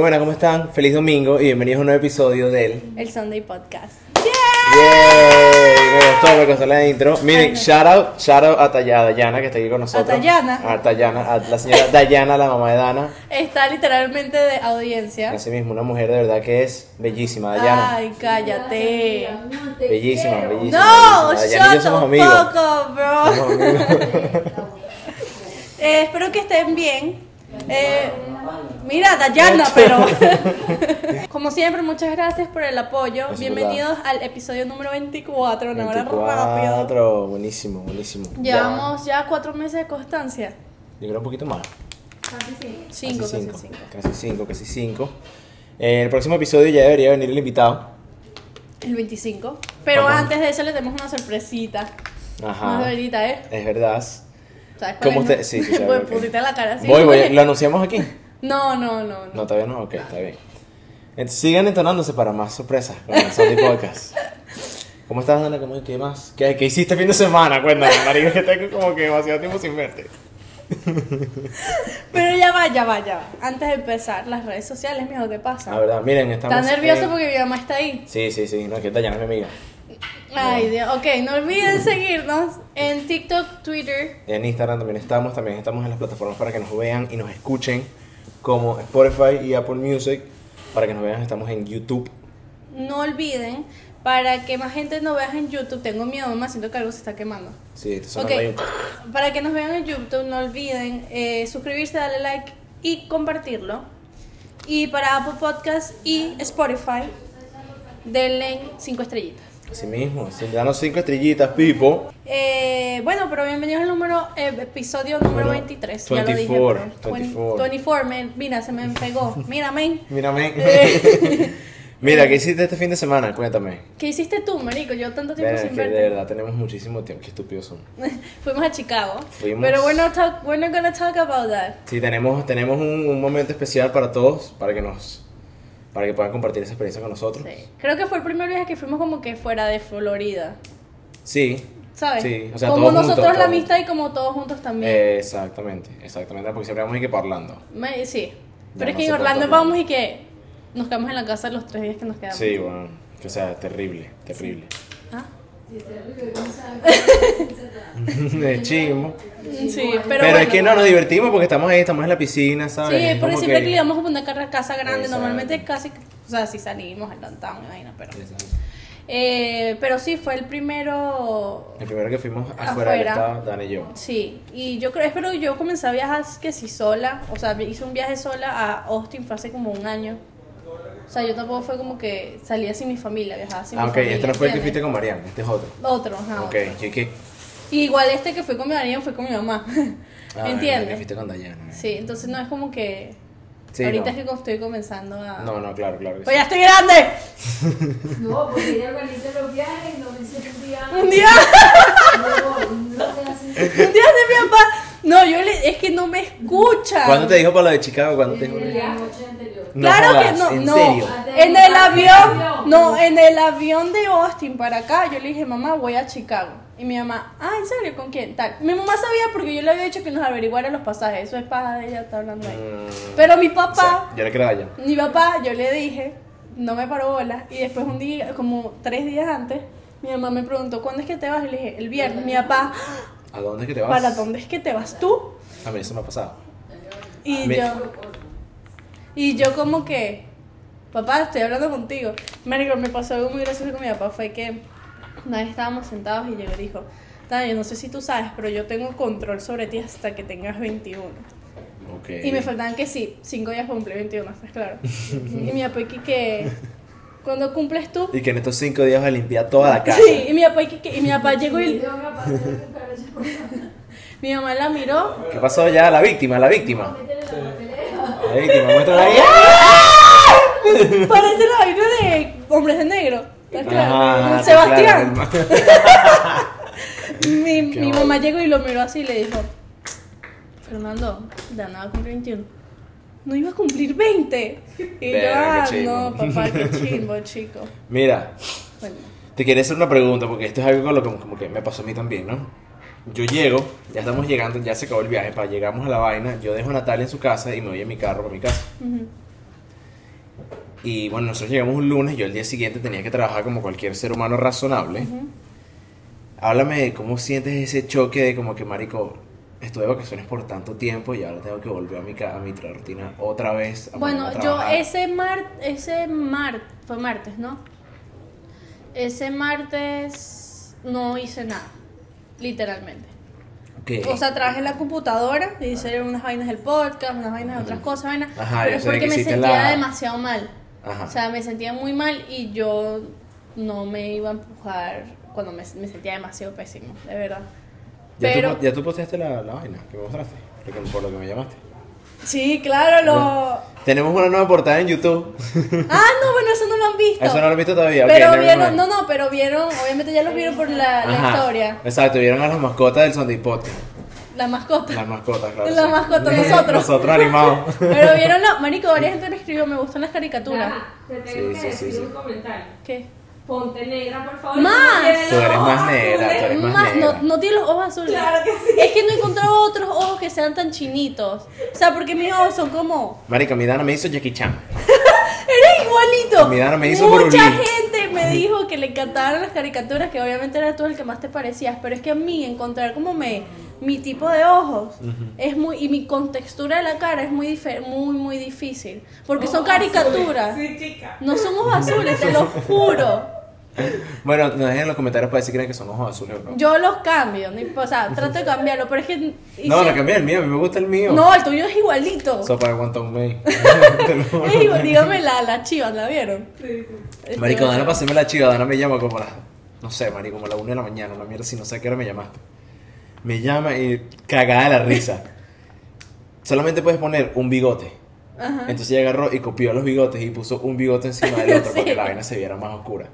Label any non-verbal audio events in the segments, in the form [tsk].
Bueno, ¿cómo están? Feliz domingo y bienvenidos a un nuevo episodio del... El Sunday Podcast. ¡Yay! Me gustó, me costó la intro. Miren, shout out, shout out a Taya- a Dayana que está aquí con nosotros. Dayana? A Dayana, a la señora Dayana, la mamá de Dana. Está literalmente de audiencia. Así mismo, una mujer de verdad que es bellísima, Dayana. Ay, cállate. Bellísima, bellísima. No, bellísima. Yo shut somos amigos. up, bro. Somos amigos. [laughs] Eh, espero que estén bien. Eh, mira, Dayana, [laughs] pero. [laughs] Como siempre, muchas gracias por el apoyo. Bienvenidos al episodio número 24. Una hora rápido. 24, buenísimo, buenísimo. Llevamos ya cuatro meses de constancia. Ya, yo creo un poquito más. Cinco, casi casi cinco. cinco. Casi cinco, casi cinco. En el próximo episodio ya debería venir el invitado. El 25. Pero Ajá. antes de eso le tenemos una sorpresita. Una Ajá. sorpresita, ¿eh? Es verdad. ¿Sabes cuál ¿Cómo es, usted? Sí, sí, sí, [laughs] Pues la cara así. Voy, voy. ¿Lo anunciamos aquí? No, no, no. no. No, todavía no. Ok, está bien. Entonces, sigan entonándose para más sorpresas con el Sunday Podcast. ¿Cómo estás, Dana? ¿Cómo, ¿Qué más? ¿Qué, ¿Qué hiciste el fin de semana? Cuéntame, marico, que tengo como que demasiado tiempo sin verte. Pero ya va, ya va, ya va. Antes de empezar, las redes sociales, mijo, ¿qué pasa? La verdad, miren, estamos... Estás nervioso en- porque mi mamá está ahí. Sí, sí, sí. No, es que Dayana es mi amiga. Ay, Dios. Ok, no olviden seguirnos en TikTok, Twitter. En Instagram también estamos. También estamos en las plataformas para que nos vean y nos escuchen. Como Spotify y Apple Music. Para que nos vean, estamos en YouTube. No olviden, para que más gente nos vea en YouTube, tengo miedo, mamá, siento que algo se está quemando. Sí, esto Ok, sonando ahí un- para que nos vean en YouTube, no olviden eh, suscribirse, darle like y compartirlo. Y para Apple Podcast y Spotify, denle 5 estrellitas. Así mismo. Sí, danos cinco estrellitas, Pipo. Eh, bueno, pero bienvenidos al número, eh, episodio número Número 23. ya lo dije. 24, pero- 24. 24, men. Mira, se me pegó. Mira, men. [laughs] Mírame. Eh. [laughs] Mira, ¿qué hiciste este fin de semana? Cuéntame. ¿Qué hiciste tú, marico? Yo tanto tiempo sin que de verte. verdad tenemos muchísimo tiempo. Qué estúpidos son. [laughs] Fuimos a Chicago. Fuimos. Pero we're not, talk, we're not gonna talk about that. Sí, tenemos, tenemos un, un momento especial para todos, para que nos, para que puedan compartir esa experiencia con nosotros. Sí. Creo que fue el primer viaje que fuimos como que fuera de Florida. Sí. ¿Sabes? Sí, o sea, como todos nosotros juntos, la todos. amistad y como todos juntos también. Eh, exactamente, exactamente, porque siempre vamos ir que parlando. Me- sí. Ya Pero es que en Orlando vamos y que nos quedamos en la casa los tres días que nos quedamos. Sí, bueno, que o sea, terrible, terrible. ¿Ah? [laughs] De chingo. Sí, pero, Pero, bueno. es que no nos divertimos porque estamos ahí, estamos en la piscina, ¿sabes? Sí, porque como siempre que le íbamos a una casa grande, Exacto. normalmente casi, o sea, si salimos al downtown, me imagino, pero... Exacto. Eh, pero sí, fue el primero... El primero que fuimos afuera, del Afuera. estado, Dan y yo. Sí, y yo creo, pero yo comencé a viajar que sí sola, o sea, hice un viaje sola a Austin, fue hace como un año. O sea, yo tampoco fue como que salía sin mi familia, viajaba sin Ah, mi ok, familia. este no fue el que ¿entiendes? fuiste con Mariana, este es otro. Otro, ajá. Ok, otro. Y igual este que fue con mi marido fue con mi mamá. [laughs] Ah, el que ¿Entiendes? fuiste con Dayana. Sí, entonces no es como que... Sí, ahorita no. es que estoy comenzando a... No, no, claro, claro. Pues sí. ya estoy grande. [laughs] No, porque ella organiza los viajes, no dice un día. Un día, [laughs] No, no te hace. un día de mi papá. No, yo le, es que no me escucha. ¿Cuándo te dijo para lo de Chicago? ¿Cuándo te dijo? El día noche anterior. No claro jodas, que no, ¿en no. serio? En el avión, no, en el avión de Austin para acá, yo le dije, mamá, voy a Chicago. Y mi mamá, ah, ¿en serio? ¿Con quién? Tal. Mi mamá sabía porque yo le había dicho que nos averiguara los pasajes. Eso es para ella, está hablando ahí. Mm, Pero mi o sea, papá, yo le creo a Dayana. mi papá, yo le dije, no me paró bola. Y después un día, como tres días antes, mi mamá me preguntó, ¿cuándo es que te vas? Y le dije, el viernes. Mi papá, ¿A dónde es que te vas? ¿para dónde es que te vas tú? A mí eso me ha pasado. Y Me- yo, y yo como que, papá, estoy hablando contigo. Marico, me pasó algo muy gracioso con mi papá, fue que una vez estábamos sentados y llegó y dijo, Tania, no sé si tú sabes, pero yo tengo control sobre ti hasta que tengas 21. Ok. Y me faltaban que sí, 5 días para cumplir 21, ¿estás claro? [laughs] y mi papá que, que cuando cumples tú... Y que en estos cinco días vas a limpiar toda la [laughs] casa. Sí, y mi papá, y que, y mi papá llegó y [laughs] mi mamá la miró ¿Qué pasó ya? La víctima, la víctima. La víctima, muéstrala ahí. [laughs] Parece la vaina de Hombres de Negro. ¿Estás claro? Ajá, Sebastián. claro. mi mi mamá llegó y lo miró así y le dijo: Fernando, ya no va a cumplir 21. No iba a cumplir 20. Y yo, ah, no, papá, qué [laughs] chimbo, chico. Mira, Bueno, te quería hacer una pregunta porque esto es algo con lo que como que me pasó a mí también, ¿no? Yo llego, ya estamos llegando, ya se acabó el viaje, para llegamos a la vaina, yo dejo a Natalia en su casa y me voy en mi carro para mi casa. Y bueno, nosotros llegamos un lunes, yo el día siguiente tenía que trabajar como cualquier ser humano razonable. Háblame de cómo sientes ese choque de como que, marico, estuve de vacaciones por tanto tiempo y ahora tengo que volver a mi, a mi rutina otra vez. a Bueno, a yo ese mar, ese mar, fue martes, ¿no? Ese martes no hice nada, literalmente. Ok. O sea, trabajé en la computadora, hice unas vainas del podcast, unas vainas de otras cosas, vainas, Ajá, pero es porque me sentía la- demasiado mal. Ajá. O sea, me sentía muy mal y yo no me iba a empujar cuando me, me sentía demasiado pésimo, de verdad. ¿Ya, Pero, tú, ya tú posteaste la, la vaina que me mostraste, Lo que- por lo que me llamaste. sí, claro, lo... Tenemos una nueva portada en YouTube. [laughs] Ah, no, bueno, eso no lo han visto. Eso no lo he visto todavía. Pero vieron, no, no, pero vieron, obviamente ya los vieron por la, la Ajá, historia. Exacto, vieron a las mascotas del Sunday Podcast. La mascota. Las mascotas, claro. La sí. mascota, [laughs] nosotros. Nosotros animados. [laughs] Pero vieron, la, marico, varias gente me escribió, me gustan las caricaturas. Ajá, Te tengo Sí, que sí, sí, decir sí. un comentario. ¿Qué? Ponte negra, por favor. Más. no tienes Tú eres más negra, tú eres más Más, negra. no, no tiene los ojos azules. Claro que sí. Es que no he encontrado otros ojos que sean tan chinitos. O sea, porque mis ojos son como. Marica, mi Dana me hizo Jackie Chan. [laughs] ¡Eres igualito! Mi Dana me hizo Mucha gente me [laughs] dijo que le encantaban las caricaturas, que obviamente era tú el que más te parecías. Pero es que a mí encontrar como me. Mi tipo de ojos es muy. Y mi contextura de la cara es muy, dife- muy, muy difícil. Porque son caricaturas. azules. Sí, chica. No son ojos [laughs] azules, te lo juro. [laughs] Bueno, nos dejen en los comentarios para decir que creen que son ojos azules o no. Yo los cambio, ni- o sea, trato de cambiarlo, pero es que... No, no cambié el mío, a mí me gusta el mío. No, el tuyo es igualito. Sopa de Guantón May. Dígame la, la chiva, ¿la vieron? Sí, sí. Este, Marico, Dana, paseme la chiva. Dana me llama como las. No sé, marico, como a la 1 de la mañana. Una mierda, si no sé a qué hora me llamaste. Me llama y cagada de la risa. Solamente puedes poner un bigote. Ajá. Entonces ella agarró y copió los bigotes y puso un bigote encima del [laughs] otro Sí. para que la vaina se viera más oscura.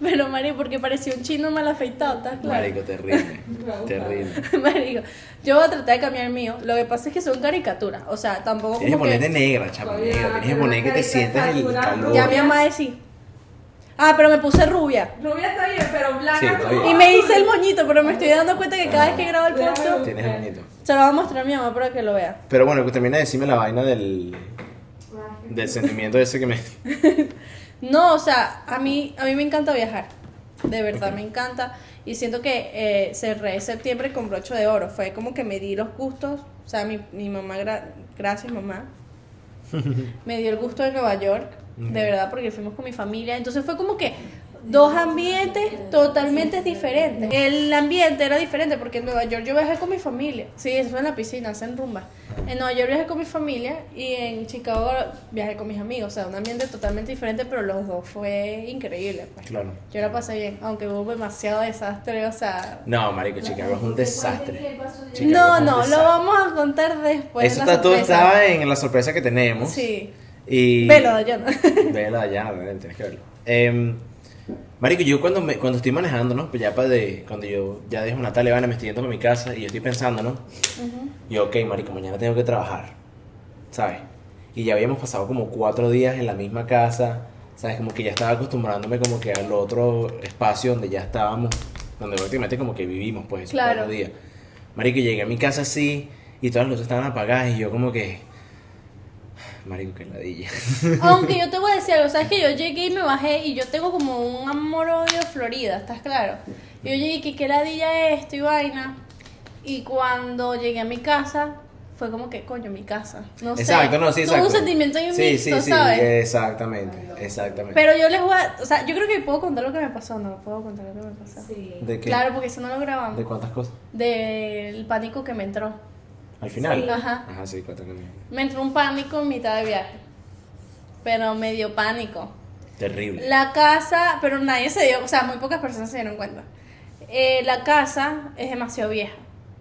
Pero, Mari, porque parecía un chino mal afeitado, ¿estás claro? Marico, terrible. [laughs] terrible. [laughs] Marico, yo voy a tratar de cambiar el mío. Lo que pasa es que son caricaturas. O sea, tampoco Tienes que como que... ponerte negra, chapa, negra. Tienes que poner que te sientas el calor. Ya mi mamá decía. Ah, pero me puse rubia. Rubia está bien, pero blanca Sí, está no. bien. Y me hice el moñito, pero me estoy dando cuenta que cada vez que grabo el podcast Tienes el bonito. se lo voy a mostrar a mi mamá para que lo vea. Pero bueno, que termina de decirme la vaina del, del sentimiento ese que me. [laughs] No, o sea, a mí, a mí me encanta viajar. De verdad, me encanta. Y siento que eh, cerré septiembre con broche de oro. Fue como que me di los gustos. O sea, mi, mi mamá, gra- gracias mamá, [laughs] me dio el gusto de Nueva York. De verdad, porque fuimos con mi familia. Entonces fue como que dos ambientes totalmente diferentes. El ambiente era diferente porque en Nueva York yo viajé con mi familia. Sí, eso fue en la piscina, eso en rumba. En Nueva York viajé con mi familia y en Chicago viajé con mis amigos. O sea, un ambiente totalmente diferente, pero los dos fue increíble. Pues. Claro. Yo la pasé bien, aunque hubo demasiado desastre, o sea... No, marico, Chicago es un desastre. No, no, lo vamos a contar después. Eso está todo estaba en la sorpresa que tenemos. Sí. Y... Velo, Dayana. Vela allá, tienes que verlo. Em, marico, yo cuando, me, cuando estoy manejando, ¿no? Pues ya para de, cuando yo ya dejo Natalia, Ivana, me estoy yendo para mi casa y yo estoy pensando, ¿no? Ujú. Y ok, marico, mañana tengo que trabajar, ¿sabes? Y ya habíamos pasado como cuatro días en la misma casa, ¿sabes? Como que ya estaba acostumbrándome como que al otro espacio donde ya estábamos, donde prácticamente como que vivimos, pues, esos Claro. cuatro días. Marico, llegué a mi casa así y todas las luces estaban apagadas y yo como que... Marico, qué ladilla. Aunque yo te voy a decir algo, sabes que yo llegué y me bajé y yo tengo como un amor odio Florida, ¿estás claro? Yo llegué y que qué ladilla es esto y vaina. Y cuando llegué a mi casa, fue como que, coño, mi casa. No sé. Exacto, no, sí, exacto. un sentimiento ahí sí, mixto, sí, sí, ¿sabes? exactamente, exactamente. Pero yo les voy a, o sea, yo creo que puedo contar lo que me pasó, no puedo contar lo que me pasó. Sí. ¿De qué? Claro, porque eso no lo grabamos. ¿De cuántas cosas? Del pánico que me entró. Al final. Sí. Ajá. Ajá, sí, cuatro Me entró un pánico en mitad de viaje. Pero me dio pánico. Terrible. La casa, pero nadie se dio, o sea, muy pocas personas se dieron cuenta. Eh, la casa es demasiado vieja.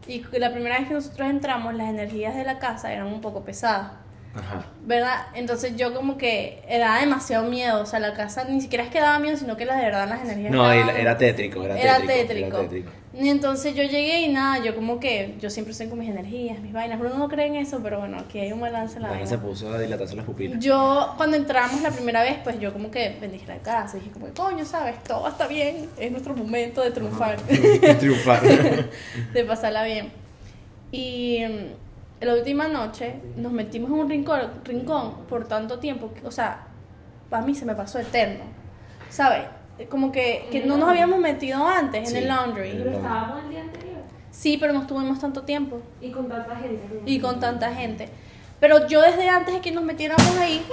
Y la primera vez que nosotros entramos, las energías de la casa eran un poco pesadas. Ajá. ¿Verdad? Entonces yo como que era demasiado miedo. O sea, la casa ni siquiera es que daba miedo, sino que la de verdad las energías No, era, era tétrico, era, era tétrico. tétrico. Era tétrico. Y entonces yo llegué y nada, yo como que, yo siempre estoy con mis energías, mis vainas. Bruno no cree en eso, pero bueno, aquí hay un balance en la vaina. se puso a dilatarse las pupilas. Yo, cuando entramos la primera vez, pues yo como que bendije la casa. Dije como, coño, ¿sabes? Todo está bien. Es nuestro momento de triunfar. [laughs] Triunfar. [laughs] de pasarla bien. Y mm, la última noche nos metimos en un rincón, rincón por tanto tiempo. que- O sea, a mí se me pasó eterno. ¿Sabes? Como que, que no nos habíamos metido antes Sí. en el laundry. Pero estábamos el día anterior. Sí, pero no estuvimos tanto tiempo Y con tanta gente. y con tanta gente. Pero yo desde antes de que nos metiéramos ahí,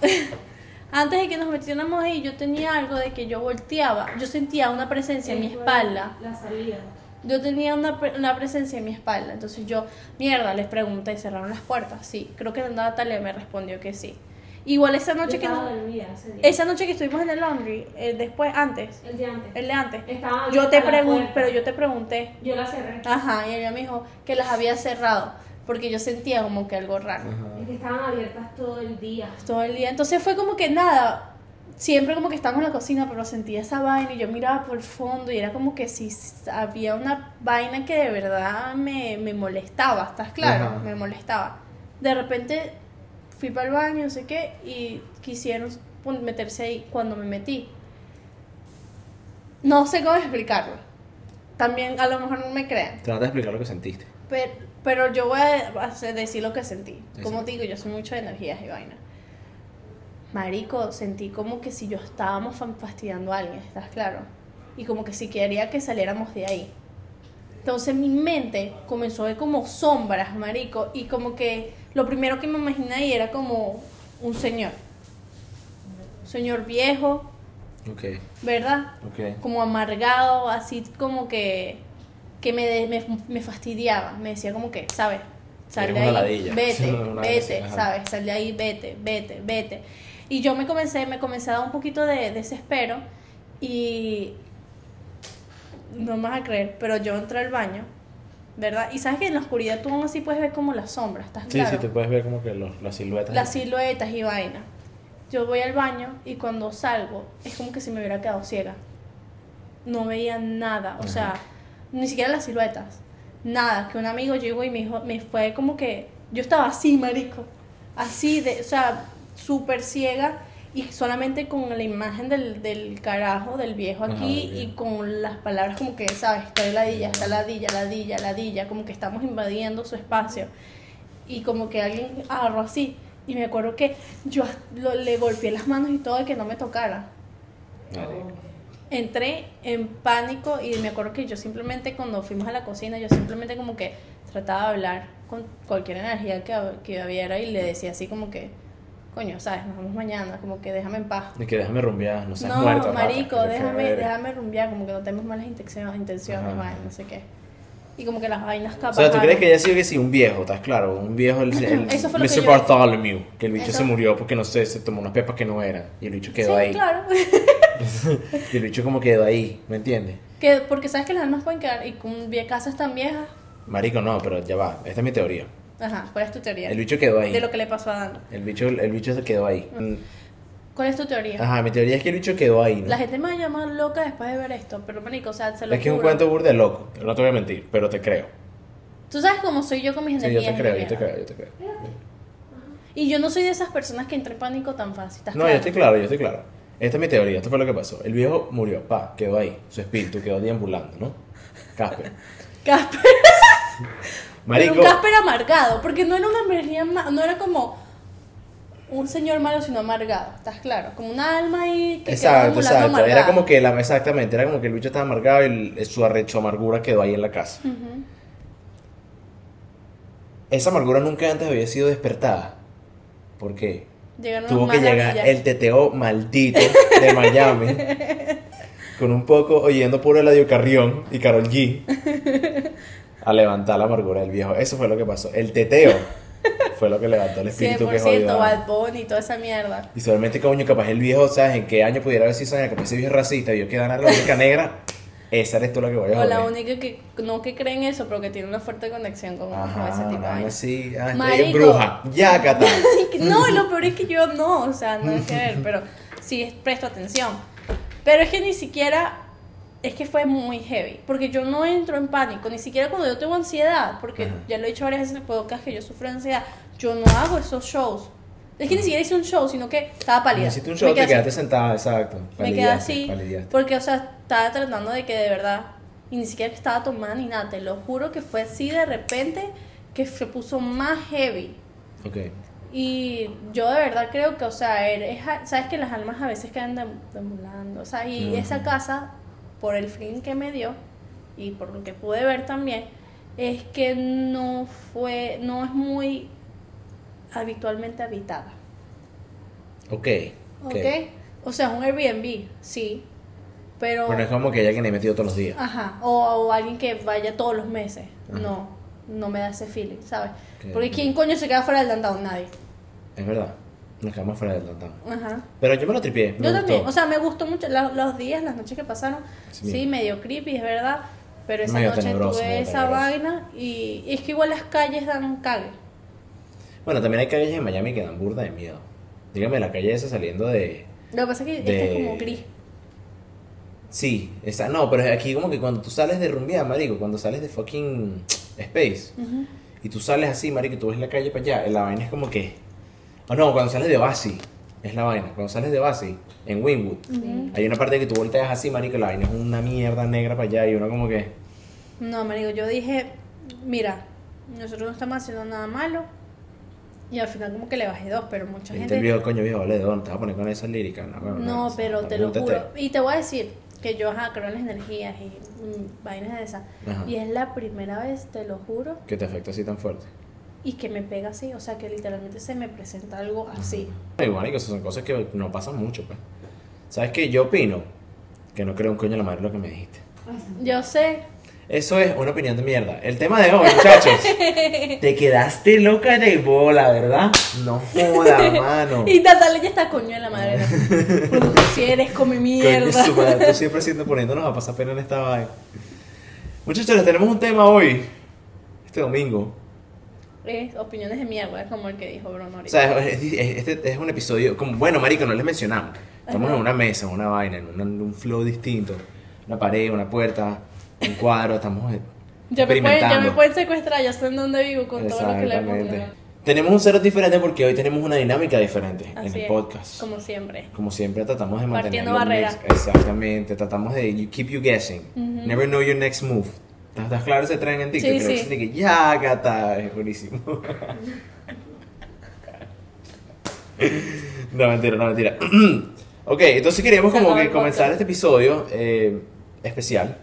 [laughs] antes de que nos metiéramos ahí, yo tenía algo de que yo volteaba, yo sentía una presencia en mi espalda. La salida. Yo tenía una, pre- una presencia en mi espalda. Entonces yo, mierda, les pregunté, ¿cerraron las puertas? Sí, creo que Natalia me respondió que sí. Igual esa noche que nos- dormida esa noche que estuvimos en el laundry, eh, después, antes, El día antes. el de antes, Estaba yo te pregunté, pero yo te pregunté, Yo la cerré. ajá, y ella me dijo que las había cerrado, porque yo sentía como que algo raro. Ajá. Es que estaban abiertas todo el día. todo el día. Entonces fue como que nada, siempre como que estábamos en la cocina, pero sentía esa vaina y yo miraba por el fondo y era como que si había una vaina que de verdad me, me molestaba, ¿estás claro? Ajá. Me molestaba. De repente fui para el baño, no sé qué, y quisieron meterse ahí cuando me metí. No sé cómo explicarlo. También a lo mejor no me crean. Trata de explicar lo que sentiste. Pero, pero yo voy a decir lo que sentí. Como digo, yo soy mucho de energías y vaina. Marico, sentí como que si yo estábamos fa- fastidiando a alguien, ¿estás claro? Y como que si quería que saliéramos de ahí. Entonces mi mente comenzó a ver como sombras, marico, y como que lo primero que me imaginé ahí era como un señor. Un señor viejo, Ok, ¿verdad? ok. como amargado, así como que, que me, de- me, me fastidiaba. Me decía como que, ¿sabes? Sal de ahí, ladilla. vete, [laughs] vete. ¿sabes? Sal de ahí, vete, vete, vete. Y yo me comencé, me comencé a dar un poquito de desespero y no me vas a creer, pero yo entré al baño, ¿verdad? Y sabes que en la oscuridad tú aún así puedes ver como las sombras, ¿estás Sí, claro? sí, te puedes ver como que los, las siluetas. las siluetas y vaina. Yo voy al baño y cuando salgo es como que si me hubiera quedado ciega. No veía nada, o Ajá. sea, ni siquiera las siluetas. Nada, que un amigo llegó y me dijo, me fue como que yo estaba así, marico. Así de, o sea, súper ciega y solamente con la imagen del, del carajo, del viejo aquí y con las palabras como que, ¿sabes? Está ladilla, está ladilla, ladilla, ladilla, como que estamos invadiendo su espacio y como que alguien agarró así. Y me acuerdo que yo lo- le golpeé las manos y todo de que no me tocara. Entré en pánico y me acuerdo que yo simplemente cuando fuimos a la cocina, yo simplemente como que trataba de hablar con cualquier energía que, que hubiera y le decía así como que, coño, ¿sabes? Nos vemos mañana, como que déjame en paz. Y que déjame rumbear, no seas No, marico, déjame, déjame rumbear, como que no tenemos malas intenciones, intenciones, no sé qué. Y como que las vainas O capaz. sea, ¿tú crees que haya sido que sí, un viejo, estás claro? Un viejo, el, el [clears throat] Eso fue lo que Mr. Bartholomew, que el bicho Eso- se murió porque no sé, se tomó unas pepas que no eran. Y el bicho quedó Sí, ahí. claro. [laughs] Y el bicho como quedó ahí, ¿me entiendes? que, porque sabes que las almas pueden quedar y con casas tan viejas. Marico, no, pero ya va. Esta es mi teoría. Ajá, ¿cuál es tu teoría? El bicho quedó ahí. De lo que le pasó a Dan. El bicho, el bicho se quedó ahí. Mm, ¿Cuál es tu teoría? Ajá, mi teoría es que el bicho quedó ahí, ¿no? La gente me va a llamar loca después de ver esto, pero marico, o sea, se lo Es que es un juro. cuento burde loco. No te voy a mentir, pero te creo. Tú sabes cómo soy yo con mis Sí, yo energías. te y creo, yo te creo, yo te creo. Y yo no soy de esas personas que entra en pánico tan fácil. ¿estás No, yo claro? estoy claro, yo estoy claro. Esta es mi teoría, esto fue lo que pasó. El viejo murió, pa, quedó ahí. Su espíritu quedó deambulando, ¿no? Casper. [laughs] Casper. Marico, un Casper amargado, porque no era una energía, no era como un señor malo, sino amargado, ¿estás claro? Como un alma ahí que Exacto, exacto. Era amargada. como que la, exactamente, era como que el bicho estaba amargado y el- su arrecho amargura quedó ahí en la casa. Esa amargura nunca antes había sido despertada. ¿Por qué? Llegaron Tuvo que llegar el teteo maldito de Miami. [laughs] con un poco oyendo puro Eladio Carrión y Carol G. [laughs] A levantar la amargura del viejo. Eso fue lo que pasó. El teteo [laughs] fue lo que levantó el espíritu que 100% jodió. a- Bad Bunny y toda esa mierda. Y solamente, coño, capaz el viejo, ¿sabes? ¿En qué año pudiera haber sido año? Capaz ese viejo es racista y yo que ganar la única negra. Esa eres tú la que voy a O la joder. única que no que creen eso, pero que tiene una fuerte conexión con, Ajá, ese tipo de así. Ah, Marico. bruja. Ya, Cata. [laughs] No, [laughs] lo peor es que yo no, o sea, no es que ver, pero sí presto atención. Pero es que ni siquiera, es que fue muy heavy, porque yo no entro en pánico, ni siquiera cuando yo tengo ansiedad, porque Ajá. ya lo he dicho varias veces en el podcast que yo sufro de ansiedad, yo no hago esos shows. Es que ni siquiera hice un show, sino que estaba pálida. Hiciste un Me show, quedé te quedaste así. sentada, exacto. Me quedé así, palideaste. porque, o sea, estaba tratando de que de verdad, y ni siquiera que estaba tomada ni nada, te lo juro que fue así de repente que se puso más heavy. Ok. Y yo de verdad creo que, o sea, eres- sabes que las almas a veces quedan deambulando, o sea, y Ujú. esa casa, por el fin que me dio y por lo que pude ver también, es que no fue, no es muy habitualmente habitada, Ok. ¿ok? ok. O sea, un Airbnb, sí, pero... Bueno, es como que que le metido todos los días. Ajá, o, o alguien que vaya todos los meses. Ajá. No, no me da ese feeling, ¿sabes? Porque ¿quién coño se queda fuera del downtown? Nadie. Es verdad. Nos quedamos fuera del downtown. Ajá. Pero yo me lo tripié. me Yo gustó. también, o sea, me gustó mucho la- los días, las noches que pasaron. Sí. Sí, medio creepy, es verdad. Pero esa Medio noche tuve esa tenebroso. vaina y, y es que igual las calles dan un cague. Bueno, también hay calles en Miami que dan burda de miedo. Dígame, la calle esa saliendo de. Lo que pasa es que De- este es como gris. Sí, esa, no, pero aquí como que cuando tú sales de rumbear, marico, cuando sales de fucking [tsk] Space Ujú. y tú sales así, marico, y tú ves la calle para allá, la vaina es como que. O no, cuando sales de Basi, es la vaina. Cuando sales de Basi, en Wynwood, Ujú. hay una parte que tú volteas así, marico, y la vaina es una mierda negra para allá y uno como que. No, marico, yo dije, mira, nosotros no estamos haciendo nada malo. Y al final como que le bajé dos, pero mucha Dijiste gente... el viejo, coño, viejo, vale, ¿de dónde te vas a poner con esa lírica? No, bueno, No, pero te lo apúntate. juro. Y te voy a decir que yo ajá, creo en las energías y mm, vainas de esas. Ajá. Y es la primera vez, te lo juro, Que te afecta así tan fuerte. Y que me pega así. O sea, que literalmente se me presenta algo así. Marico, esas son cosas que no pasan mucho, pues. ¿Sabes qué? Yo opino que no creo un coño a la madre lo que me dijiste. Yo sé. Eso es una opinión de mierda. El tema de hoy, muchachos. [laughs] te quedaste loca de bola, ¿verdad? No joda, [laughs] mano. Y Natalia ya está coño de la madre. ¿no? Si eres come Coño, mierda. su madre, tú siempre siendo poniéndonos a pasar pena en esta vaina. Muchachos, tenemos un tema hoy. Este domingo. Es opiniones de mierda, como el que dijo Bruno O sea, es, es- este es un episodio. Como, bueno, marico, no les mencionamos. Estamos Ajá. en una mesa, en una vaina, en un, en un flow distinto. Una pared, una puerta, un cuadro. Estamos eh, ya, me pueden, me pueden secuestrar, ya sé en dónde vivo con todo lo que le hemos. Tenemos un cero diferente porque hoy tenemos una dinámica diferente en Así el es, podcast. Como siempre. Como siempre tratamos de mantener Partiendo barreras. Exactamente, tratamos de you keep you guessing. Ujú. Never know your next move. ¿Estás, claro ese tren en TikTok? Sí, Creo que sí. ya, gata, es buenísimo. [laughs] no, mentira, no, mentira. [clears throat] ok, entonces queríamos como que comenzar este episodio eh, especial.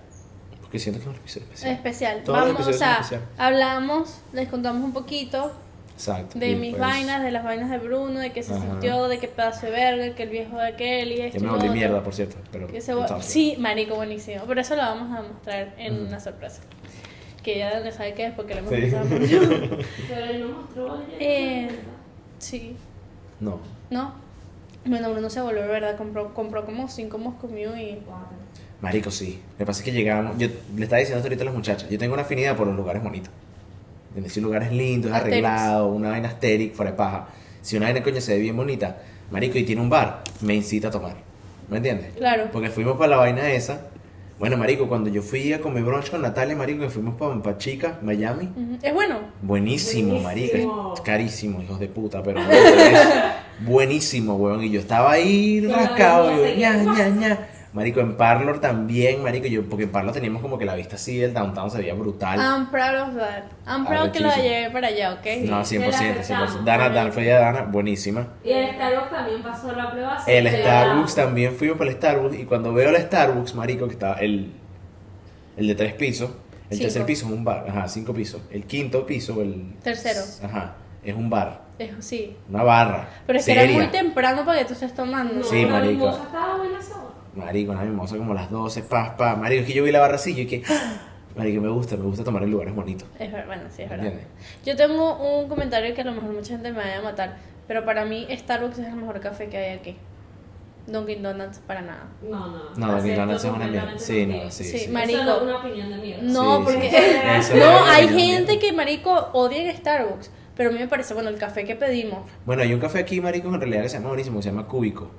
Porque siento que es un episodio especial. Especial. Todos Vamos, o sea, hablamos, les contamos un poquito Exacto. de y mis pues, vainas, de las vainas de Bruno, de que se Ajá. sintió, de que pedazo de verga, que el viejo de aquel y esto Ya me volví mierda, por cierto. Pero se. Sí, marico, buenísimo. Pero eso lo vamos a mostrar en una sorpresa. Que ya no sabe qué es porque lo hemos Sí. mostrado [laughs] mucho. Pero él no mostró. Eh, Sí, No. ¿no? Bueno, Bruno se volvió, ¿verdad? Compró, compró como cinco Moscow Mule y... Marico, sí. Lo que pasa es que llegamos. Yo le estaba diciendo esto ahorita a las muchachas. Yo tengo una afinidad por los lugares bonitos. Si un lugar es lindo, es Asterix. arreglado, una vaina asteric, fuera de paja. Si una vaina coño se ve bien bonita, marico, y tiene un bar, me incita a tomar. ¿Me entiendes? Claro. Porque fuimos para la vaina esa. Bueno, marico, cuando yo fui a comer brunch con Natalia, marico, que fuimos para Chica, Miami. Es bueno. Buenísimo, marico. Es carísimo, hijos de puta, pero [laughs] es buenísimo, weón. Y yo estaba ahí rascado, yo, ña, ña, ña. Marico, en Parlor también, marico, yo, porque en Parlor teníamos como que la vista así del downtown se veía brutal. I'm proud of that. I'm proud que la llevé para allá, ¿ok? no, 100%, se la 100%. aceptamos. Dana, Dana, fue ya Dana, buenísima. Y el Starbucks también pasó la prueba. El Starbucks también, fuimos para el Starbucks y cuando veo el Starbucks, marico, que estaba el, el de tres pisos, el Cinco. tercer piso es un bar, ajá, cinco pisos. El quinto piso, el... Tercero. Ajá, es un bar, Es- sí. una barra. Pero es que era muy temprano para que tú estés tomando. No, Sí, marico. estaba buena esa Marico, una mimosa como las 12, pa, pa. Marico, es que yo vi la barra así, yo que, marico, me gusta, me gusta tomar en lugares bonitos. Es ver- bueno, sí, es verdad. ¿Entiendes? Yo tengo un comentario que a lo mejor mucha gente me vaya a matar, pero para mí Starbucks es el mejor café que hay aquí. Dunkin' Donuts para nada. No, no. No, Dunkin' Donuts es una mierda. Sí, no, sí, Sí, sí. marico. Es una opinión de mierda. No, Sí, porque sí. [laughs] No, hay gente que marico odia en Starbucks, pero a mí me parece bueno el café que pedimos. Bueno, hay un café aquí, marico, en realidad que se llama buenísimo, se llama Cúbico,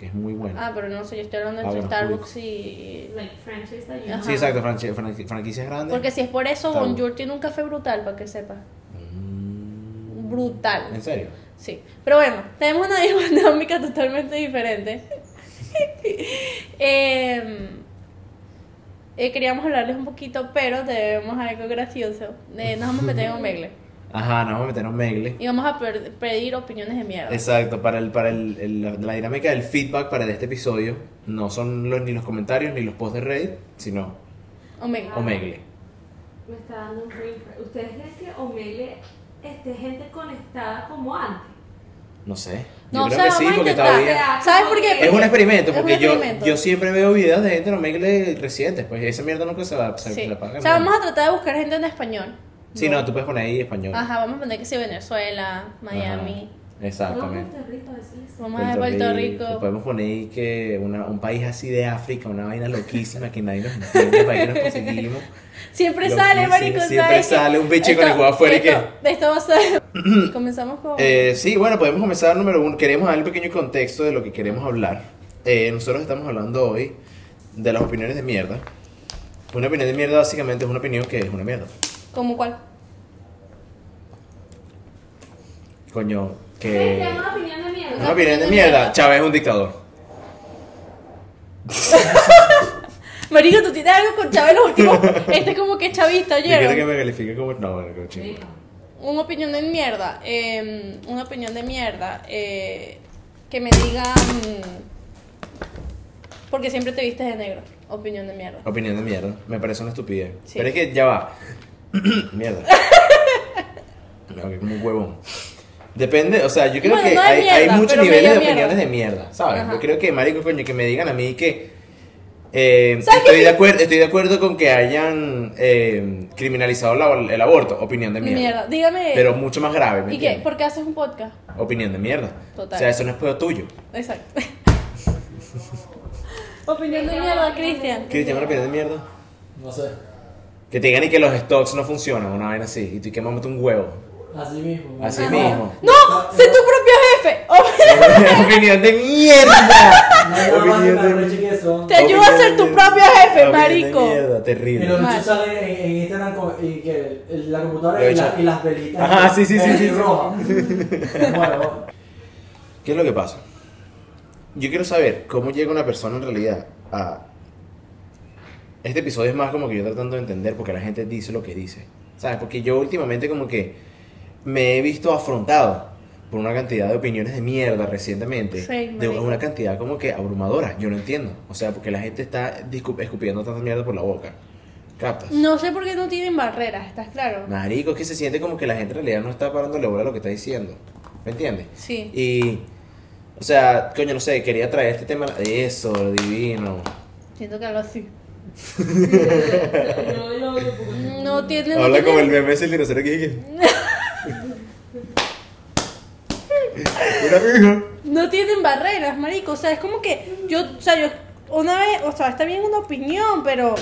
que es muy bueno. Ah, pero no sé, yo estoy hablando Ah, entre bueno, Starbucks y Like franchise. Sí, exacto, franchi- franqui- franquicias grandes. porque si es por eso Starbucks. Bonjour tiene un café brutal para que sepas. Mm, Brutal. ¿En serio? Sí, pero bueno, tenemos una [laughs] dinámica totalmente diferente. [laughs] Eh, eh, queríamos hablarles un poquito, pero debemos algo gracioso. Eh, nos vamos a meter en Omegle. Ajá, nos vamos a meter en Omegle. Y vamos a pedir opiniones de mierda. Exacto, para, el, para el, el- la, la dinámica del feedback para este episodio no son los, ni los comentarios ni los posts de Reddit, sino Omega. Omegle. Me está dando un refresh. ¿Ustedes creen que Omegle esté gente conectada como antes? No sé. No, Yo o creo sea, que sí, porque intentar. todavía... ¿Sabes por qué? Es un experimento, Es un porque yo, experimento. yo siempre veo videos de gente en Omegle recientes, pues esa mierda nunca se va se, Sí. se la paga. O sea, vamos a tratar de buscar gente en español. Sí, no, tú puedes poner ahí español. Ajá, vamos a poner que sea Venezuela, Miami. Ajá, Exactamente. Vamos a Puerto Rico. Podemos poner ahí que una- un país así de África, una vaina loquísima que nadie nos entiende, para que nos conseguimos. [laughs] Siempre Lo sale, que sí, marico. siempre sale un bicho con el huevo afuera y esto- Esto va a ser. [clears throat] Comenzamos con. Eh, sí, bueno, podemos comenzar número uno. Queremos dar un pequeño contexto de lo que queremos hablar. Eh, nosotros estamos hablando hoy de las opiniones de mierda. Una opinión de mierda básicamente es una opinión que es una mierda. ¿Cómo cuál? Coño, ¿Ustedes que... una opinión de mierda? Una opinión de mierda. Chávez es un dictador. [laughs] Marico, tú tienes algo con Chávez los últimos. [laughs] Este es como que chavista, Yo quiero que ¿oyeron? me califique como... No, bueno, chingo. Una opinión de mierda. eh, una opinión de mierda. eh, que me digan. Porque siempre te vistes de negro. Opinión de mierda. Opinión de mierda. Me parece una estupidez. Sí. Pero es que ya va. [coughs] mierda. Como un huevón. Depende, o sea, yo creo Bueno, que no hay, muchos niveles de mierda. opiniones de mierda, ¿sabes? Ajá. Yo creo que, marico, coño, que me digan a mí que... eh, ¿Sabes estoy, qué? de acuerdo, estoy de acuerdo con que hayan eh, criminalizado la- el aborto. Opinión de mierda. Mierda. Dígame. Pero mucho más grave, ¿me ¿Y qué? ¿Por qué haces un podcast? Opinión de mierda. Total. O sea, eso no es pedo tuyo. Exacto. [laughs] opinión de mierda, Cristian. Cristian, una opinión de mierda. No sé. Que te digan y que los stocks no funcionan, una vaina así. Y tú que mamate un huevo. Así mismo. Así Ajá. mismo. ¡No! ¡Sé tu propio jefe! Opinión- [laughs] opinión de mierda. [laughs] No más Opinión de que eso. Te ayuda a ser tu propio jefe, Opinión de marico. mierda, Y terrible. los Mal. bichos salen en, Instagram con, y que la computadora y, la- y las velitas. Ajá, sí, sí, sí, sí, sí. rojas. [laughs] bueno, ¿Qué es lo que pasa? Yo quiero saber cómo llega una persona en realidad a... Este episodio es más como que yo tratando de entender porque la gente dice lo que dice. ¿Sabes? Porque yo últimamente como que me he visto afrontado por una cantidad de opiniones de mierda recientemente. Sí, de una cantidad como que abrumadora. Yo no entiendo. O sea, porque la gente está escupiendo tanta mierda por la boca. ¿Captas? No sé por qué no tienen barreras, ¿estás claro? Marico, es que se siente como que la gente en realidad no está parándole bola a lo que está diciendo. ¿Me entiendes? Sí. Y, o sea, coño, no sé, quería traer este tema. Eso, divino. Siento que hablo así. No, yo porque- No tiene. no Habla tiene- como el meme ese el dinosaurio que. No tienen barreras, marico. O sea, es como que yo, o sea, yo una vez, o sea, está bien una opinión, pero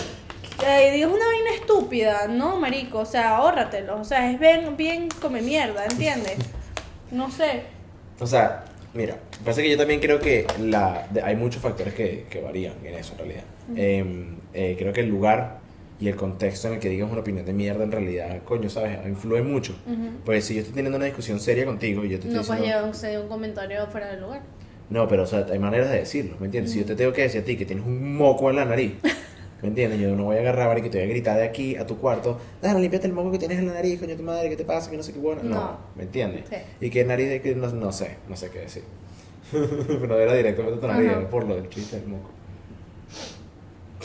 eh, digas una vaina estúpida, no, marico. O sea, ahórratelo. O sea, es bien, bien come mierda, ¿entiendes? No sé. O sea, mira, pasa que yo también creo que la, de- hay muchos factores que, que varían en eso en realidad. Eh, eh, creo que el lugar y el contexto en el que digas una opinión de mierda en realidad, coño, ¿sabes? Influye mucho. Ujú. Pues si yo estoy teniendo una discusión seria contigo y yo te estoy No puedes diciendo... un, ser un comentario fuera del lugar. No, pero o sea, hay maneras de decirlo, ¿me entiendes? Si yo te tengo que decir a ti que tienes un moco en la nariz, ¿me entiendes? Yo no voy a agarrar y que te voy a gritar de aquí a tu cuarto, dale, límpiate el moco que tienes en la nariz, coño tu madre, ¿qué te pasa? Que no sé qué bueno. No, No. ¿me entiendes? Sí. Y que nariz de que no, no sé, no sé qué decir. [laughs] pero no era directamente tu nariz, Ajá. era por lo del chiste del moco.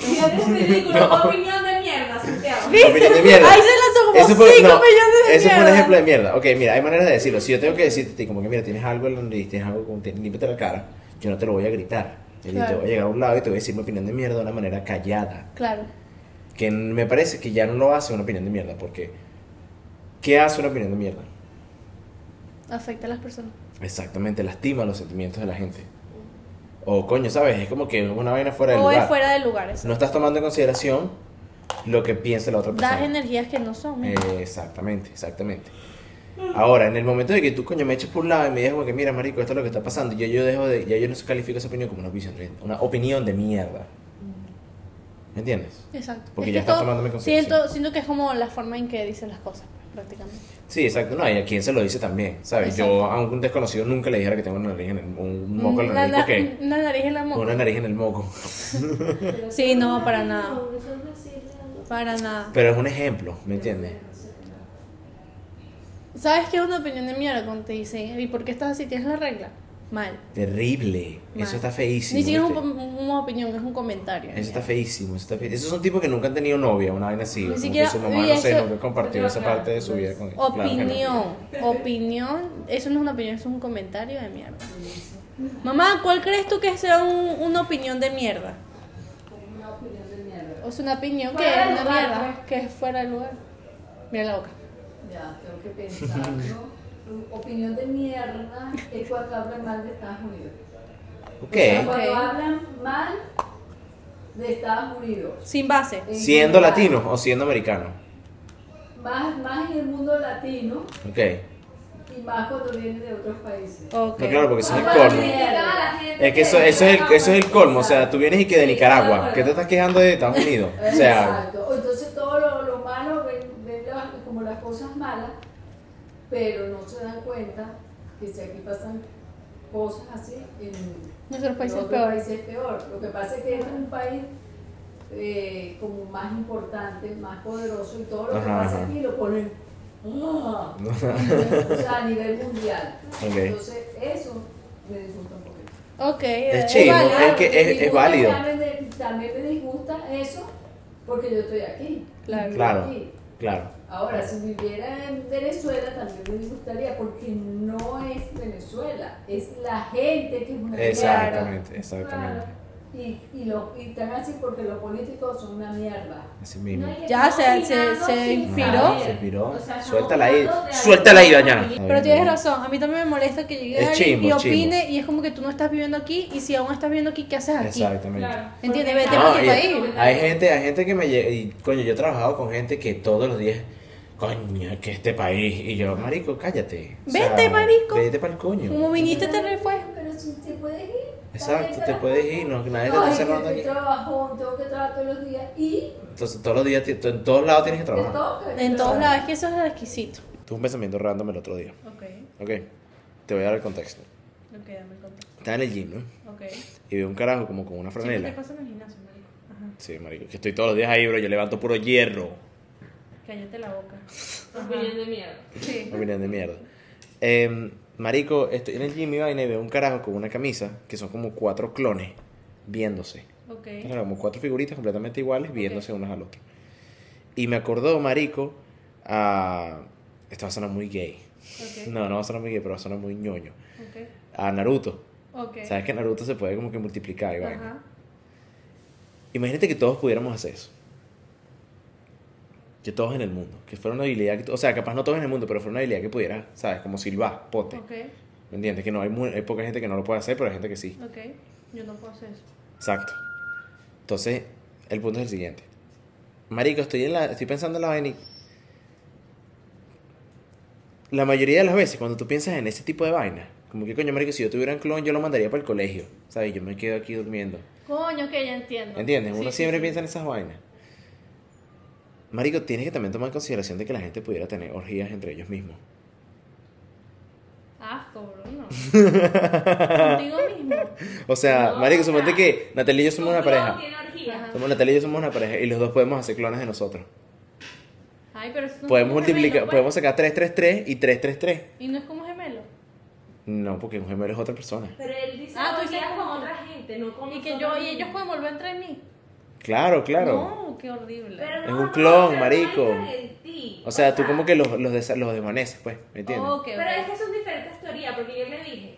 Mira, es ridículo. Opinión de mierda, Santiago. Opinión de mierda. Ahí se lanzó como Eso fue, cinco no, millones de Eso fue un mierda. ejemplo de mierda. Ok, mira, hay maneras de decirlo. Si yo tengo que decirte como que mira, tienes algo en la nariz, tienes algo, como, límpiate la cara, yo no te lo voy a gritar. Yo Claro. te voy a llegar a un lado y te voy a decir mi opinión de mierda de una manera callada. Claro. Que me parece que ya no lo hace una opinión de mierda, porque ¿qué hace una opinión de mierda? Afecta a las personas. Exactamente, lastima los sentimientos de la gente. O coño, ¿sabes? Es como que es una vaina fuera del O es lugar. fuera del lugar. eso. No estás tomando en consideración lo que piensa la otra persona. Das energías que no son. Eh, exactamente, exactamente. Ahora, en el momento de que tú, coño, me eches por un lado y me digas como que, mira, marico, esto es lo que está pasando, yo, yo dejo de, ya yo no califico esa opinión como una opinión, una opinión de mierda. ¿Me entiendes? Exacto. porque Es ya estás todo- tomándome consideración. siento, siento que es como la forma en que dicen las cosas, prácticamente. Sí, exacto. No, y a quien se lo dice también, ¿sabes? Yo Exacto. a un desconocido nunca le dijera que tengo una nariz en el, un moco en la Una nariz, na- porque [laughs] Una nariz en la boca. una nariz en el moco. Sí, no, para nada. Para nada. Pero es un ejemplo, ¿me entiendes? ¿Sabes qué es una opinión de mierda cuando te dicen, ¿y por qué estás así? ¿Tienes la regla? Mal. Terrible. Mal. Eso está feísimo. Ni siquiera es una opinión, es un comentario. Eso está feísimo, eso está fe- Esos son tipos que nunca han tenido novia, una vaina así. Ni como siquiera- que su mamá, no sé, nunca compartió esa parte de su vida con él. Claro que no. Opinión, [laughs] opinión, eso no es una opinión, eso es un comentario de mierda. Mamá, ¿cuál crees tú que sea un- una opinión de mierda? Una opinión de mierda. O sea, una opinión que es una mierda, que es fuera de lugar. Mira la boca. Ya, tengo que pensarlo. [laughs] Opinión de mierda es cuando hablan mal de Estados Unidos. O sea, cuando hablan mal de Estados Unidos. Sin base. En Siendo general, latino o siendo americano. Más, más en el mundo latino Ok. y más cuando vienen de otros países. Ok. No, claro, porque eso es el colmo. Es que eso, eso, es el, eso es el colmo. O sea, tú vienes y que de Nicaragua. ¿Qué te estás quejando de Estados Unidos? O sea, Exacto. Entonces todo lo, lo malo ven, ven las- como las cosas malas, pero no se dan cuenta que si aquí pasan cosas así, en países en otros peor. Lo que pasa es que es un país eh, como más importante, más poderoso y todo lo que Ajá, pasa ajá. aquí lo ponen [laughs] o sea, a nivel mundial. Entonces eso me disgusta un poquito. Ok. Es eh, válido. es que es- es válido. También me, también me disgusta eso porque yo estoy aquí. Claro. aquí. claro. Ahora, si viviera en Venezuela también me disgustaría porque no es Venezuela, es la gente que es una Exactamente, exactamente. mierda. Y, y, lo, y están así porque los políticos son una mierda. Así mismo. No, Ya se- se- se inspiró. Se inspiró. O sea, Suéltala ahí. Suéltala ahí, Pero tienes razón, a mí también me molesta que llegue Es alguien y opine y es como que tú no estás viviendo aquí y si aún estás viviendo aquí, ¿qué haces aquí? Exactamente. Claro. ¿Entiendes? Vete cada a tu país. hay gente, hay gente que me y coño, yo he trabajado con gente que todos los días, coño, que este país, y yo, marico, cállate. O sea, Vete, marico. Vete para el coño. Como viniste, te le fue. Pero si te puedes ir. Exacto, ¿para te qué puedes ir, no, nadie te No, está cerrando yo aquí. trabajo, tengo que trabajar todos los días y Entonces todos los días, en todos lados tienes que trabajar. En todos lados, es que eso es requisito. Tuve un pensamiento random el otro día. Ok, Ok, te voy a dar el contexto. ok, dame el contexto. Estaba en el gym, ¿no? Ok. Y veo un carajo como con una franela. te pasa en el gimnasio, marico. Ajá. Sí, marico, que estoy todos los días ahí, bro. Yo levanto puro hierro. Cállate la boca. [laughs] Opinión de mierda. Sí. Opinión de mierda. Em, marico, estoy en el gym y vaina y veo un carajo con una camisa que son como cuatro clones viéndose. Ok. Claro, como cuatro figuritas completamente iguales viéndose unas al otro. Y me acordó, marico, a... Esto va a sonar muy gay. Ok. No, no va a sonar muy gay, pero va a sonar muy ñoño. Ok. A Naruto. Ok. ¿Sabes que Naruto se puede como que multiplicar y vaina? Ajá. Imagínate que todos pudiéramos hacer eso. Que todos en el mundo. Que fuera una habilidad que... O sea, capaz no todos en el mundo, pero fuera una habilidad que pudiera, ¿sabes? Como silbar, pote. ¿Me entiendes? Que no hay, mu- hay poca gente que no lo puede hacer, pero hay gente que sí. Ok. Yo no puedo hacer eso. Exacto. Entonces, el punto es el siguiente. Marico, estoy, en la, estoy pensando en la vaina y... La mayoría de las veces, cuando tú piensas en ese tipo de vaina, como que coño, marico, si yo tuviera un clon, yo lo mandaría para el colegio. ¿Sabes? Yo me quedo aquí durmiendo. Coño, que ya entiendo. ¿Entiendes? Sí, Uno sí, siempre sí. piensa en esas vainas. Marico, tienes que también tomar en consideración de que la gente pudiera tener orgías entre ellos mismos. Asco, Bruno. [laughs] Contigo mismo. O sea, No, Marico, suponte que Natalia y yo somos una pareja. Somos Natalia y yo somos una pareja y los dos podemos hacer clones de nosotros. Ay, pero eso no es Podemos multiplicar, gemelo, pues. podemos sacar 333 y 333. Y no es como gemelo. No, porque un gemelo es otra persona. Pero él dice Ah, tú dices con como- otra gente, no con Y que yo, y ellos pueden volver a entrar en mí. Claro, claro. No, qué horrible. Pero Es no, un clon, marico. no ti. O sea, tú como que los, los, desa- los desvaneces, pues, ¿me entiendes? Ok, Pero es que son diferentes teorías, porque yo le dije,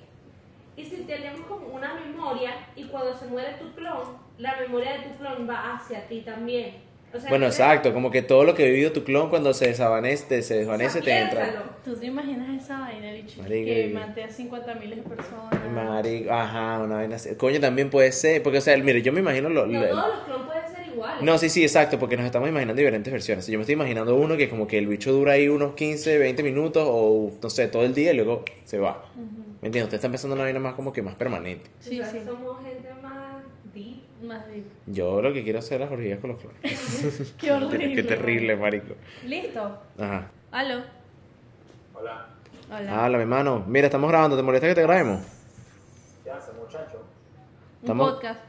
y si tenemos como una memoria, y cuando se muere tu clon, la memoria de tu clon va hacia ti también. O sea, Bueno, exacto, como que todo lo que ha vivido tu clon cuando se desvanece, te- se o desvanece, sea, te entra. ¿Tú te imaginas esa vaina? Marico, Que maté a 50 miles de personas. Marico, ajá, una vaina así. Coño, también puede ser, porque, o sea, mire, yo me imagino lo, No lo- todos los clones pueden ser iguales. No, sí, sí, exacto, porque nos estamos imaginando diferentes versiones. Yo me estoy imaginando uno que como que el bicho dura ahí unos 15, 20 minutos o, no sé, todo el día y luego se va. ¿Me entiendes? Usted está empezando una vaina más como que más permanente. Sí, O sea, sí. Somos gente más deep. Más deep. Yo lo que quiero hacer es las orgías con los clones. [laughs] Qué horrible. Qué terrible, marico. ¿Listo? Ajá. ¿Aló? Hola, Hola. Habla, mi hermano. Mira, estamos grabando. ¿Te molesta que te grabemos? ¿qué hace muchacho? Un podcast.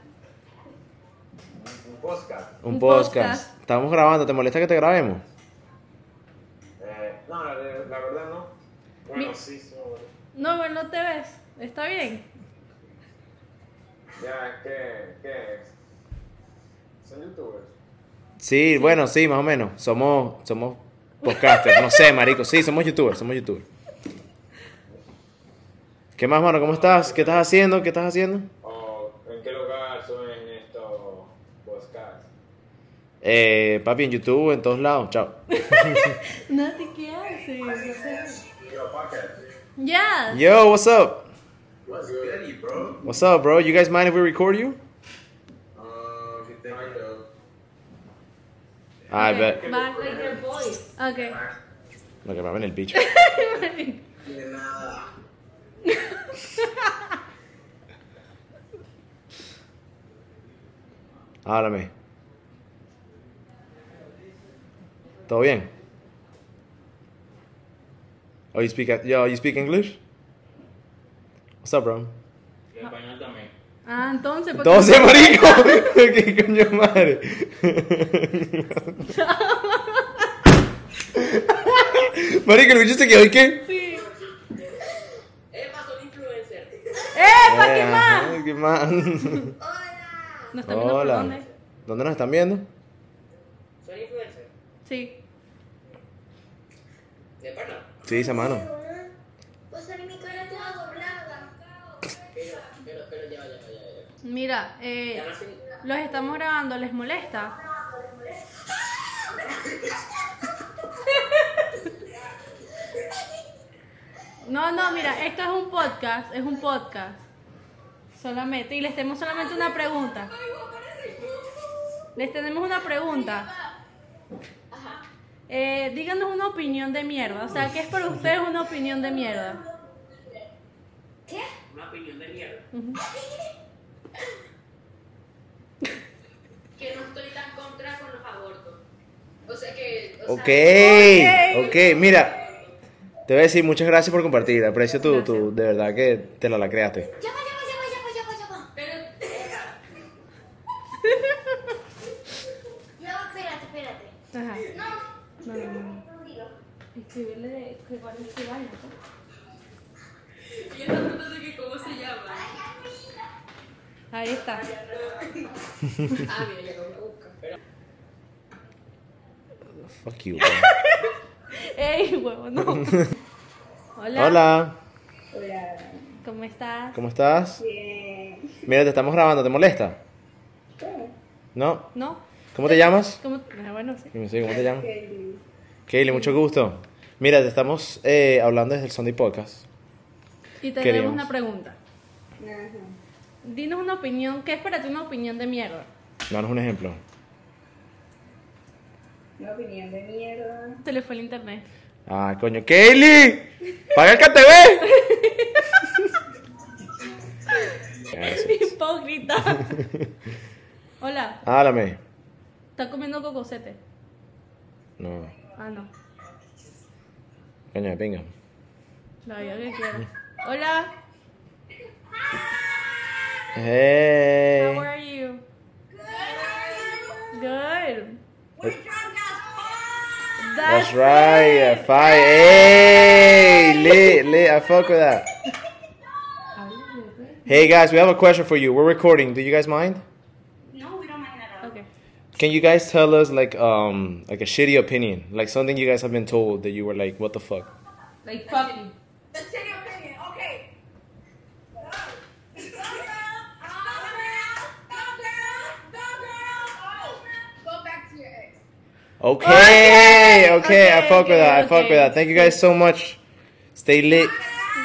Un, podcast. Un, podcast. podcast. Estamos grabando. ¿Te molesta que te grabemos? Eh, no, la, la verdad no. Bueno, Mi- sí, sí. No, pero no te ves. ¿Está bien? Ya, ¿qué, qué es? ¿Son youtubers? Sí, bueno, sí, más o menos. Somos, somos podcasters, no sé, marico. Sí, somos youtubers, somos youtubers. ¿Qué más, mano? ¿Cómo estás? ¿Qué estás haciendo? ¿Qué estás haciendo? ¿O en qué lugar suben estos podcasts? Eh, papi, en YouTube, en todos lados. Chao. [laughs] Nati, ¿qué haces? No sé. Yo, podcast. Ya. Yo, what's up? What's goody, bro? What's up, bro? You guys mind if we record you? Um, kind of. I Ok, bet. Back Like your voice. Ok. Lo que me ven el bicho. De [laughs] nada. Háblame. ¿Todo bien? Oh, you speak, yo, you speak English? What's up, bro? Y español también. Ah, entonces. ¿por qué- Entonces, marico. [laughs] ¿Qué coño madre? [laughs] marico, el bicho se quedó y qué? Sí. [laughs] Epa, son influencers. ¡Epa, qué Eh, más! ¿Qué más? ¿Nos están viendo por Hola. dónde? ¿Dónde nos están viendo? ¿Son influencers? Sí. De pana. Sí, esa mano. Pues mi Mira, eh, los estamos grabando, ¿les molesta? No, no, mira, esto es un podcast, es un podcast. Solamente, y les tenemos solamente una pregunta. Les tenemos una pregunta. Eh, díganos una opinión de mierda. O sea, ¿qué es para ustedes una opinión de mierda? ¿Qué? Una opinión de mierda. Que no estoy tan contra con los abortos. O sea que. O Ok, sea, ok, mira. Te voy a decir muchas gracias por compartir. Aprecio tu, tu, de verdad que te la, la creaste. Ya va, ya va, ya va, ya va, ya va, ya va. Pero. [laughs] Ya va, espérate, espérate. Ajá. No. No, no, no. Escribirle de que cuál es vaina, Y esta pregunta de que cómo se llama. Ahí está. Ah, mira, ya a buscar. Fuck you, bro. [laughs] ¡Ey, huevo, no! [laughs] Hola. Hola, ¿Cómo estás? ¿cómo estás? Mira, te estamos grabando, ¿te molesta? ¿No? ¿No? ¿Cómo te llamas? ¿Cómo? Ah, bueno, sí. ¿Cómo te llamas? Kaylee, mucho gusto. Mira, te estamos eh, hablando desde el Sunday Podcast. Y tenemos Queríamos. una pregunta. Dinos una opinión. ¿Qué es para ti una opinión de mierda? Danos un ejemplo. Una opinión de mierda. Se le fue el internet. Ah, coño. ¡Kaylee! ¡Paga el KTV! [laughs] Hipócrita. Hola. Háblame. ¿Estás comiendo cocosete? No, Ah, no. coño de pinga. La vida que quiero. Hola. Hey. How are you? Good. Good. That's right. A five. Hey, lit, lit. I fuck with that. [laughs] Hey guys, we have a question for you. We're recording. Do you guys mind? No, we don't mind at all. Okay. Can you guys tell us like um like a shitty opinion, like something you guys have been told that you were like, what the fuck? Like fucking. The Okay, Okay, okay, I okay, fuck with that. I okay, fuck with that. Thank you guys so much. Stay lit.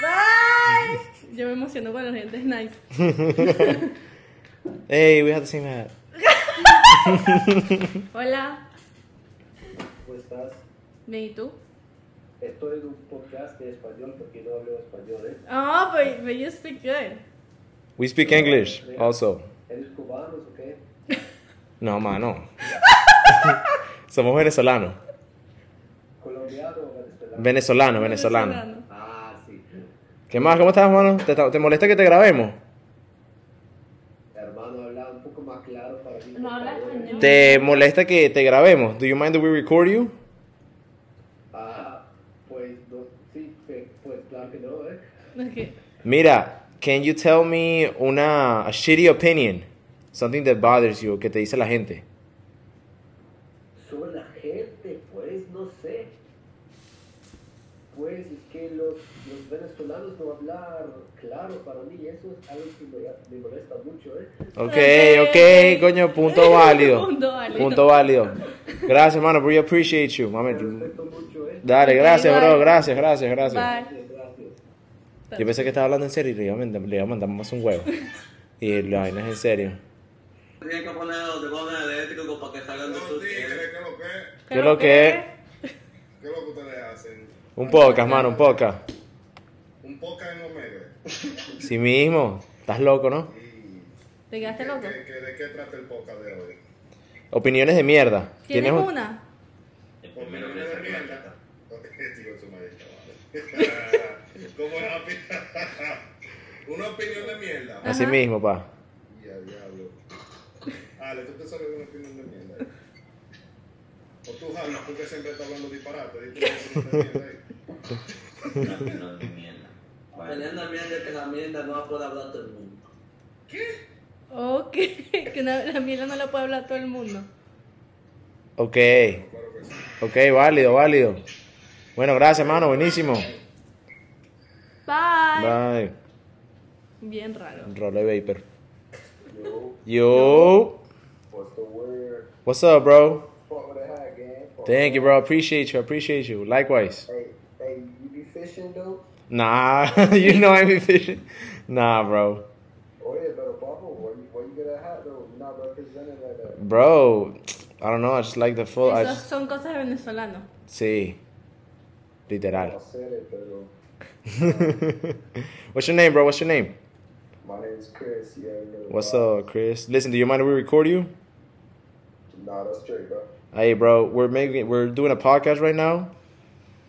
Bye. Yo me emociono con la gente. Es nice. [laughs] hey, we have the same hat. [laughs] Hola. ¿Cómo estás? Bien, ¿y tú? Estoy en un podcast de español porque no hablo español, ¿eh? Oh, but, but you speak good. We speak English also. ¿Eres cubanos o qué? [laughs] No, mano. Somos venezolanos. ¿Colombiano o venezolano? Venezolano, venezolano. Ah, sí. ¿Qué más? ¿Cómo estás, mano? ¿Te, te molesta que te grabemos? Hermano, habla un poco más claro para mí. No habla español. ¿Te molesta que te grabemos? Do you mind that we record you? Ah, pues, no, sí, pues Ok. Mira, can you tell me una a shitty opinion? Something that bothers you, que te dice la gente. Sobre la gente, pues, no sé. Pues es que los, los venezolanos no hablan claro para mí, eso es algo que me, me molesta mucho, ¿eh? Ok, ok, coño, punto válido. [laughs] Punto válido. Punto válido. Gracias, hermano, we appreciate you. Mami, Respeto mucho, ¿eh? dale, gracias, bro, gracias, gracias, gracias. Bye. Gracias. Yo pensé que estaba hablando en serio y le iba a mandar, le iba a mandar más un huevo. Y la vaina es en serio. Tienes que poner los de eléctricos para que salgan de tigre, ¿qué es lo que? ¿Qué es lo que es? ¿Qué es lo que ustedes hacen? Un podcast, mano, un podcast. ¿Un podcast en Omega? Sí mismo. Estás loco, ¿no? ¿Y ¿Te quedaste loco? qué- qué- ¿De qué trata el podcast de hoy? Opiniones de mierda. ¿Tienes un- una? El primero que Opiniones de saque la mierda. chata. Tío, [laughs] su madre, chaval. [laughs] ¿Cómo es la opi- Una opinión de mierda. Así Ajá. mismo, pa. Ya, diablo. Ale, ¿tú te sabes una opinión de mierda? O tú, Hanna, tú que siempre estás hablando disparate, dite una opinión de mierda ahí. De mierda. Opinión de mierda es que la mierda no poder hablar todo el mundo. Ok, [laughs] que una- la mierda no la puede hablar todo el mundo. Ok. Que. Ok, válido, válido. Bueno, gracias, mano. Buenísimo. Bye. Bye. Bien raro. Role Vapor. Yo, Yo. what's the word? What's up, bro? Thank you, bro. Appreciate you. Appreciate you. Likewise. Fishing, though? Nah, [laughs] you know I be fishing. Nah, bro. Oh, yeah, but Bubba, why you, why you get a hat, though? Not represented like that. Bro, I don't know. I just like the full. I just, son cosas de venezolano. sí. Literal. said it, pero [laughs] What's your name, bro? What's your name? my name is Chris. Yeah, What's uh, up, Chris? Listen, do you mind if we record you? Nah, that's straight, bro. Hey, bro, we're making we're doing a podcast right now.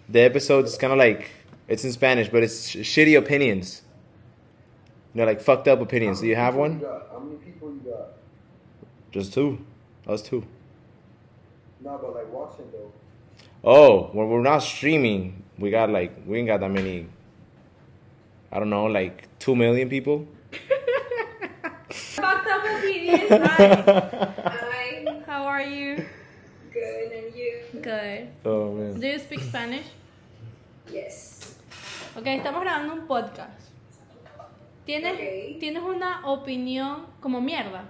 The episode's kind of like it's in Spanish, but it's sh- shitty opinions. You know, like fucked up opinions. Do you have one? you got? How many people you got? Just two. Us two. Nah, but like watching, though. Oh, when we're not streaming, we got like we ain't got that many. I don't know, like two million people. [laughs] Fucked up opinions. [laughs] Hi. How are you? Good, and you? Good. Oh man. Do you speak Spanish? Yes. Ok, estamos grabando un podcast. ¿Tienes. ¿Tienes una opinión como mierda?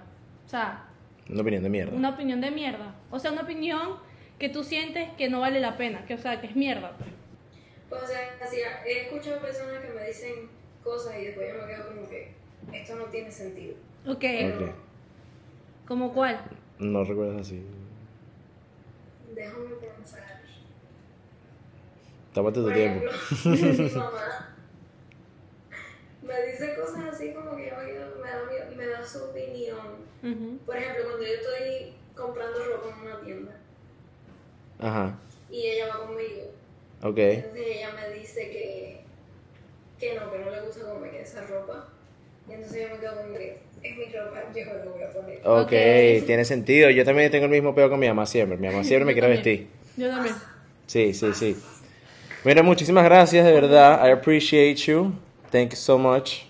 O sea, Una opinión de mierda. una opinión de mierda. O sea, una opinión que tú sientes que no vale la pena. Que, o sea, que es mierda. pues. Pues, o sea, así, he escuchado personas que me dicen cosas y después yo me quedo como que esto no tiene sentido. Ok. Ok. ¿Como cuál? No recuerdas así. Déjame pensar. Tómate tu tiempo. [laughs] mi mamá me dice cosas así como que yo me, da, me da su opinión. Por ejemplo, cuando yo estoy comprando ropa en una tienda Ajá. y ella va conmigo, Ok. entonces ella me dice que, que no, que no le gusta cómo me queda esa ropa. Y entonces yo me quedo como que es mi ropa, yo me lo voy a poner. Ok, Ok. tiene sentido. Yo también tengo el mismo peo con mi mamá siempre. Mi mamá siempre me quiere vestir. Yo también. Sí, sí, sí. Mira, muchísimas gracias, de verdad. I appreciate you. Thank you so much.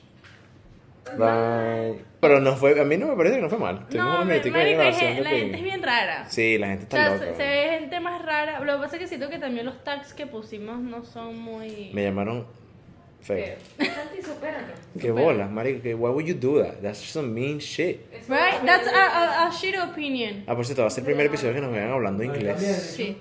Bye. Pero no fue, a mí no me parece que no fue mal. Tuvimos No, un me- de marico, de la ping. gente es bien rara. Sí, la gente O está sea, loca. se, se ve gente más rara. Lo que pasa es que siento que también los tags que pusimos no son muy. Me llamaron feo. Santi, supérate. Qué bolas, marico. que- Why would you do that? That's just some mean shit. Right? That's a, a, a shit opinion. Ah, por cierto, va a ser el primer episodio que nos vean hablando inglés. Sí.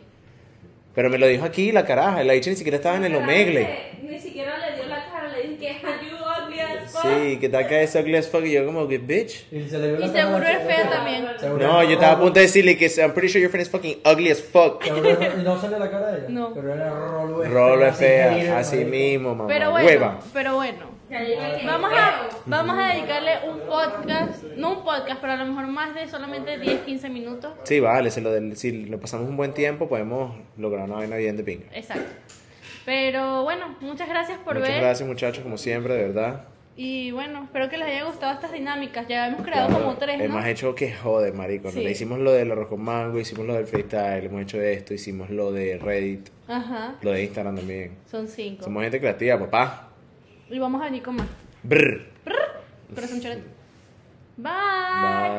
Pero me lo dijo aquí la caraja. La dicha ni siquiera estaba en el omegle. Ni siquiera le dio la cara, le dije que are you ugly as fuck. Sí, que está acá ese ugly as fuck. Y yo, como que, bitch. Y se le vio Y la cara seguro es fea también. No, es- yo estaba a punto de decirle que I'm pretty sure your friend is fucking ugly as fuck. Es- Y no sale la cara de ella. No. Pero era Rolo es Rolo es fea, así mismo, mamá. Pero bueno, Hueva. pero bueno. Vamos a, vamos a dedicarle un podcast, no un podcast, pero a lo mejor más de solamente 10, 15 minutos. Sí, vale, se lo del- si lo pasamos un buen tiempo, podemos lograr una vaina bien de pinga. Exacto. Pero bueno, muchas gracias por Muchas ver. gracias, muchachos, como siempre, de verdad. Y bueno, espero que les haya gustado estas dinámicas. Ya hemos creado Claro, como tres, ¿no? Hemos hecho que jode, marico. ¿no? Sí. Hicimos lo del arroz con mango, hicimos lo del freestyle, hemos hecho esto, hicimos lo de Reddit, Ajá, lo de Instagram también. son cinco. Somos gente creativa, papá. Y vamos a venir con más. Brr. Brr. Corazón choret. Bye. Bye.